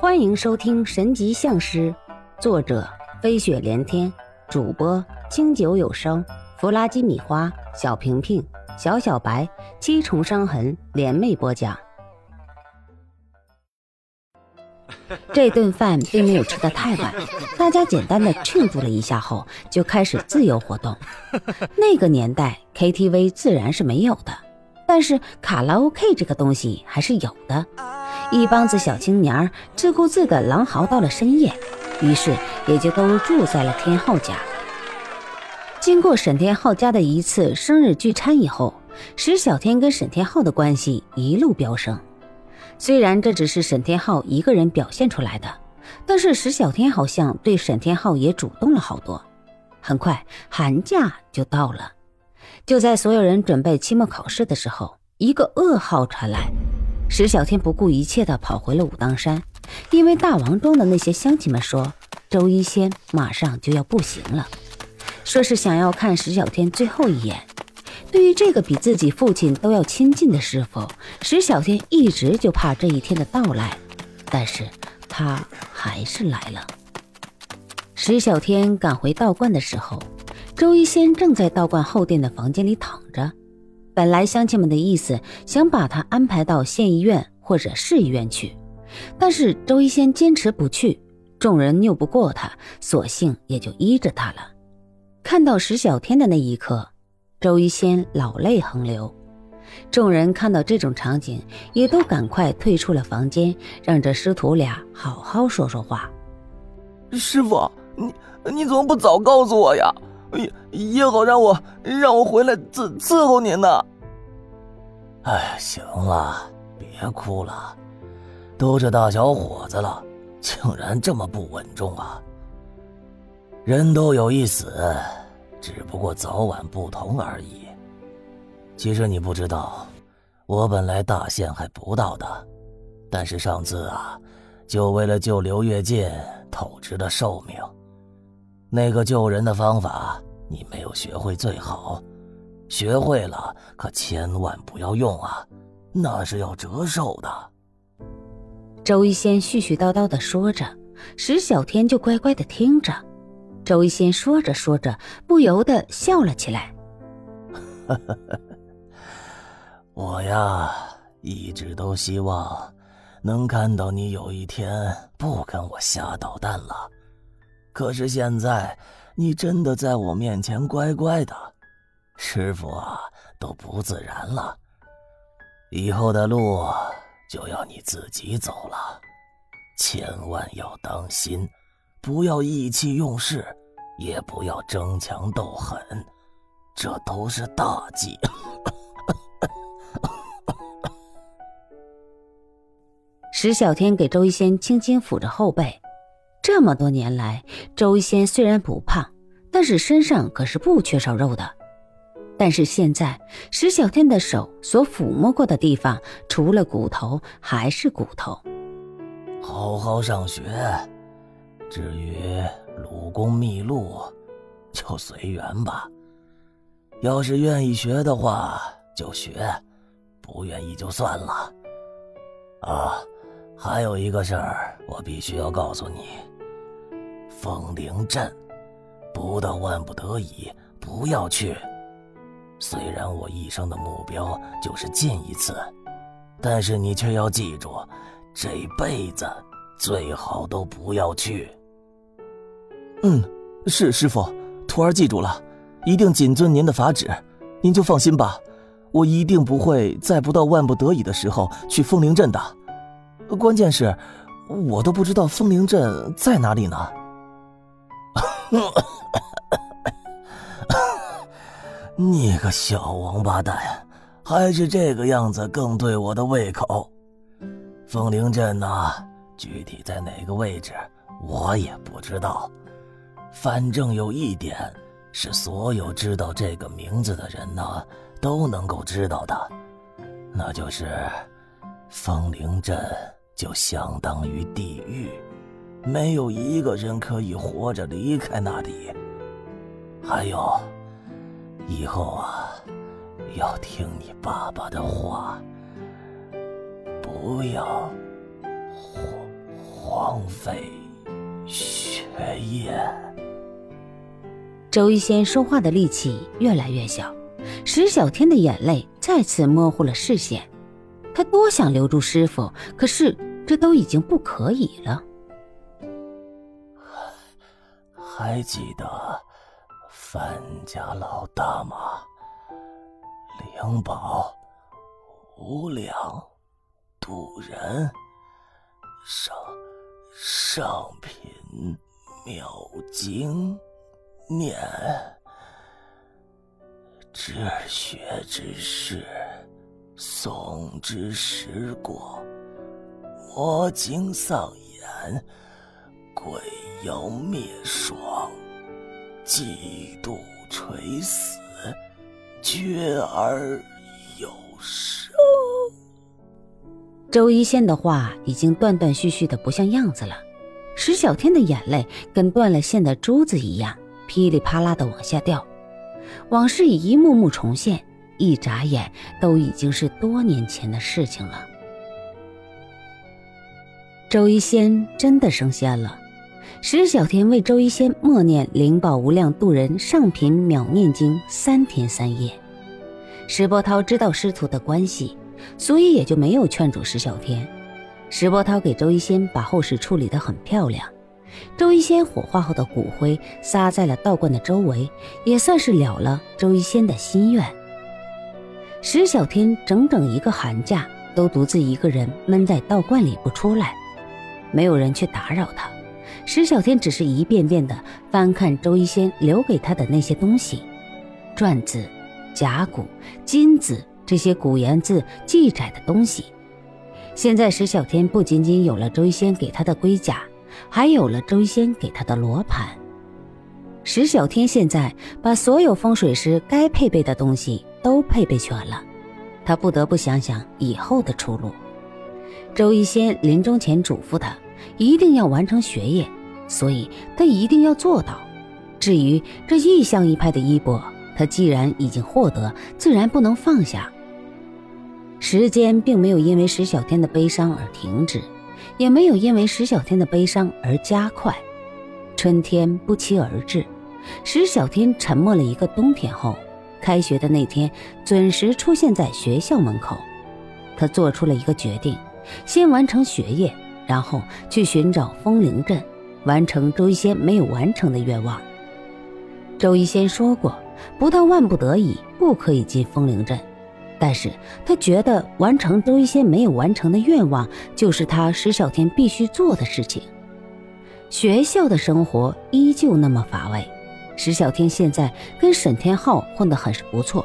欢迎收听《神级相师》，作者飞雪连天，主播清酒有声，弗拉基米花，小平平，小小白，七重伤痕联袂播讲。这顿饭并没有吃得太晚，大家简单的庆祝了一下后，就开始自由活动。那个年代，KTV 自然是没有的，但是卡拉 OK 这个东西还是有的。一帮子小青年自顾自的狼嚎到了深夜，于是也就都住在了天浩家。经过沈天浩家的一次生日聚餐以后，石小天跟沈天浩的关系一路飙升。虽然这只是沈天浩一个人表现出来的，但是石小天好像对沈天浩也主动了好多。很快寒假就到了，就在所有人准备期末考试的时候，一个噩耗传来。石小天不顾一切地跑回了武当山，因为大王庄的那些乡亲们说，周一仙马上就要步行了，说是想要看石小天最后一眼。对于这个比自己父亲都要亲近的师傅，石小天一直就怕这一天的到来，但是他还是来了。石小天赶回道观的时候，周一仙正在道观后殿的房间里躺着。本来乡亲们的意思想把他安排到县医院或者市医院去，但是周一仙坚持不去，众人拗不过他，索性也就依着他了。看到石小天的那一刻，周一仙老泪横流。众人看到这种场景，也都赶快退出了房间，让这师徒俩好好说说话。师傅，你你怎么不早告诉我呀？也也好让我让我回来伺伺候您呢。哎，行了，别哭了，都这大小伙子了，竟然这么不稳重啊！人都有一死，只不过早晚不同而已。其实你不知道，我本来大限还不到的，但是上次啊，就为了救刘月进，透支了寿命。那个救人的方法，你没有学会最好。学会了，可千万不要用啊，那是要折寿的。周一仙絮絮叨叨的说着，石小天就乖乖的听着。周一仙说着说着，不由得笑了起来。我呀，一直都希望能看到你有一天不跟我瞎捣蛋了。可是现在，你真的在我面前乖乖的，师傅啊都不自然了。以后的路就要你自己走了，千万要当心，不要意气用事，也不要争强斗狠，这都是大忌。石小天给周一仙轻轻抚着后背。这么多年来，周仙虽然不胖，但是身上可是不缺少肉的。但是现在，石小天的手所抚摸过的地方，除了骨头还是骨头。好好上学，至于鲁公秘录，就随缘吧。要是愿意学的话，就学；不愿意就算了。啊，还有一个事儿，我必须要告诉你。风铃镇，不到万不得已，不要去。虽然我一生的目标就是进一次，但是你却要记住，这辈子最好都不要去。嗯，是师傅，徒儿记住了，一定谨遵您的法旨。您就放心吧，我一定不会在不到万不得已的时候去风铃镇的。关键是，我都不知道风铃镇在哪里呢。你个小王八蛋，还是这个样子更对我的胃口。风铃镇呢，具体在哪个位置，我也不知道。反正有一点是，所有知道这个名字的人呢，都能够知道的，那就是风铃镇就相当于地狱。没有一个人可以活着离开那里。还有，以后啊，要听你爸爸的话，不要荒荒废学业。周一仙说话的力气越来越小，石小天的眼泪再次模糊了视线。他多想留住师傅，可是这都已经不可以了。还记得范家老大吗？灵宝、无量、渡人、上上品妙经。念治学之事，诵之时过，魔经丧言，鬼妖灭双，嫉妒垂死，绝而有生。周一仙的话已经断断续续的不像样子了，石小天的眼泪跟断了线的珠子一样。噼里啪啦的往下掉，往事已一幕幕重现，一眨眼都已经是多年前的事情了。周一仙真的升仙了，石小天为周一仙默念灵宝无量度人上品秒念经三天三夜。石波涛知道师徒的关系，所以也就没有劝阻石小天。石波涛给周一仙把后事处理得很漂亮。周一仙火化后的骨灰撒在了道观的周围，也算是了了周一仙的心愿。石小天整整一个寒假都独自一个人闷在道观里不出来，没有人去打扰他。石小天只是一遍遍地翻看周一仙留给他的那些东西，篆字、甲骨、金字这些古言字记载的东西。现在石小天不仅仅有了周一仙给他的龟甲。还有了周一仙给他的罗盘，石小天现在把所有风水师该配备的东西都配备全了，他不得不想想以后的出路。周一仙临终前嘱咐他，一定要完成学业，所以他一定要做到。至于这异象一派的衣钵，他既然已经获得，自然不能放下。时间并没有因为石小天的悲伤而停止。也没有因为石小天的悲伤而加快。春天不期而至，石小天沉默了一个冬天后，开学的那天准时出现在学校门口。他做出了一个决定：先完成学业，然后去寻找风铃镇，完成周一仙没有完成的愿望。周一仙说过，不到万不得已，不可以进风铃镇。但是他觉得完成周一仙没有完成的愿望，就是他石小天必须做的事情。学校的生活依旧那么乏味，石小天现在跟沈天浩混得很是不错，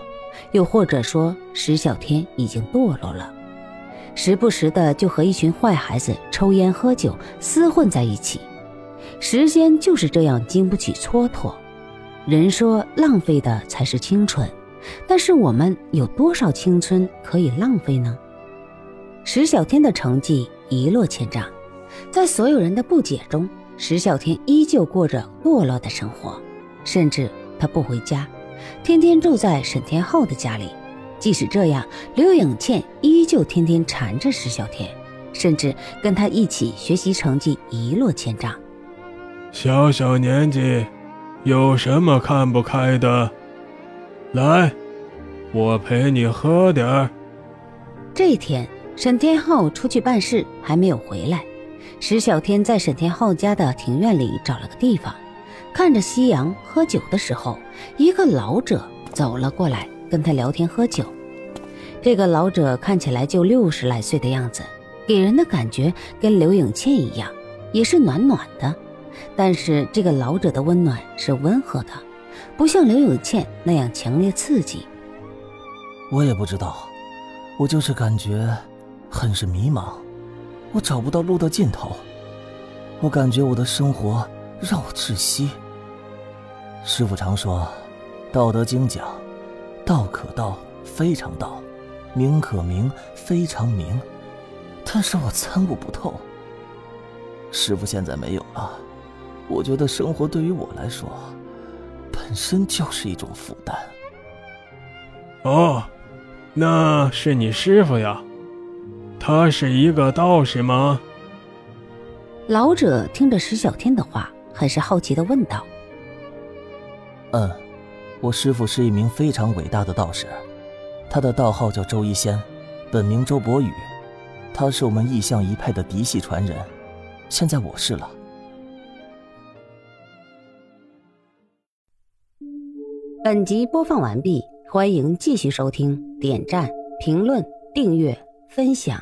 又或者说石小天已经堕落了，时不时的就和一群坏孩子抽烟喝酒厮混在一起，时间就是这样经不起蹉跎。人说浪费的才是青春。但是我们有多少青春可以浪费呢？石小天的成绩一落千丈，在所有人的不解中，石小天依旧过着堕落的生活，甚至他不回家，天天住在沈天浩的家里。即使这样，刘颖倩依旧天天缠着石小天，甚至跟他一起学习，成绩一落千丈。小小年纪，有什么看不开的？来，我陪你喝点儿。这天，沈天浩出去办事，还没有回来。石小天在沈天浩家的庭院里找了个地方，看着夕阳喝酒的时候，一个老者走了过来，跟他聊天喝酒。这个老者看起来就六十来岁的样子，给人的感觉跟刘颖倩一样，也是暖暖的。但是这个老者的温暖是温和的。不像刘永倩那样强烈刺激。我也不知道，我就是感觉很是迷茫，我找不到路的尽头，我感觉我的生活让我窒息。师傅常说，《道德经》讲：“道可道，非常道；名可名，非常名。”但是我参悟不透。师傅现在没有了，我觉得生活对于我来说。本身就是一种负担。哦，那是你师傅呀？他是一个道士吗？老者听着石小天的话，很是好奇的问道：“嗯，我师傅是一名非常伟大的道士，他的道号叫周一仙，本名周伯宇，他是我们异象一派的嫡系传人，现在我是了。”本集播放完毕，欢迎继续收听，点赞、评论、订阅、分享。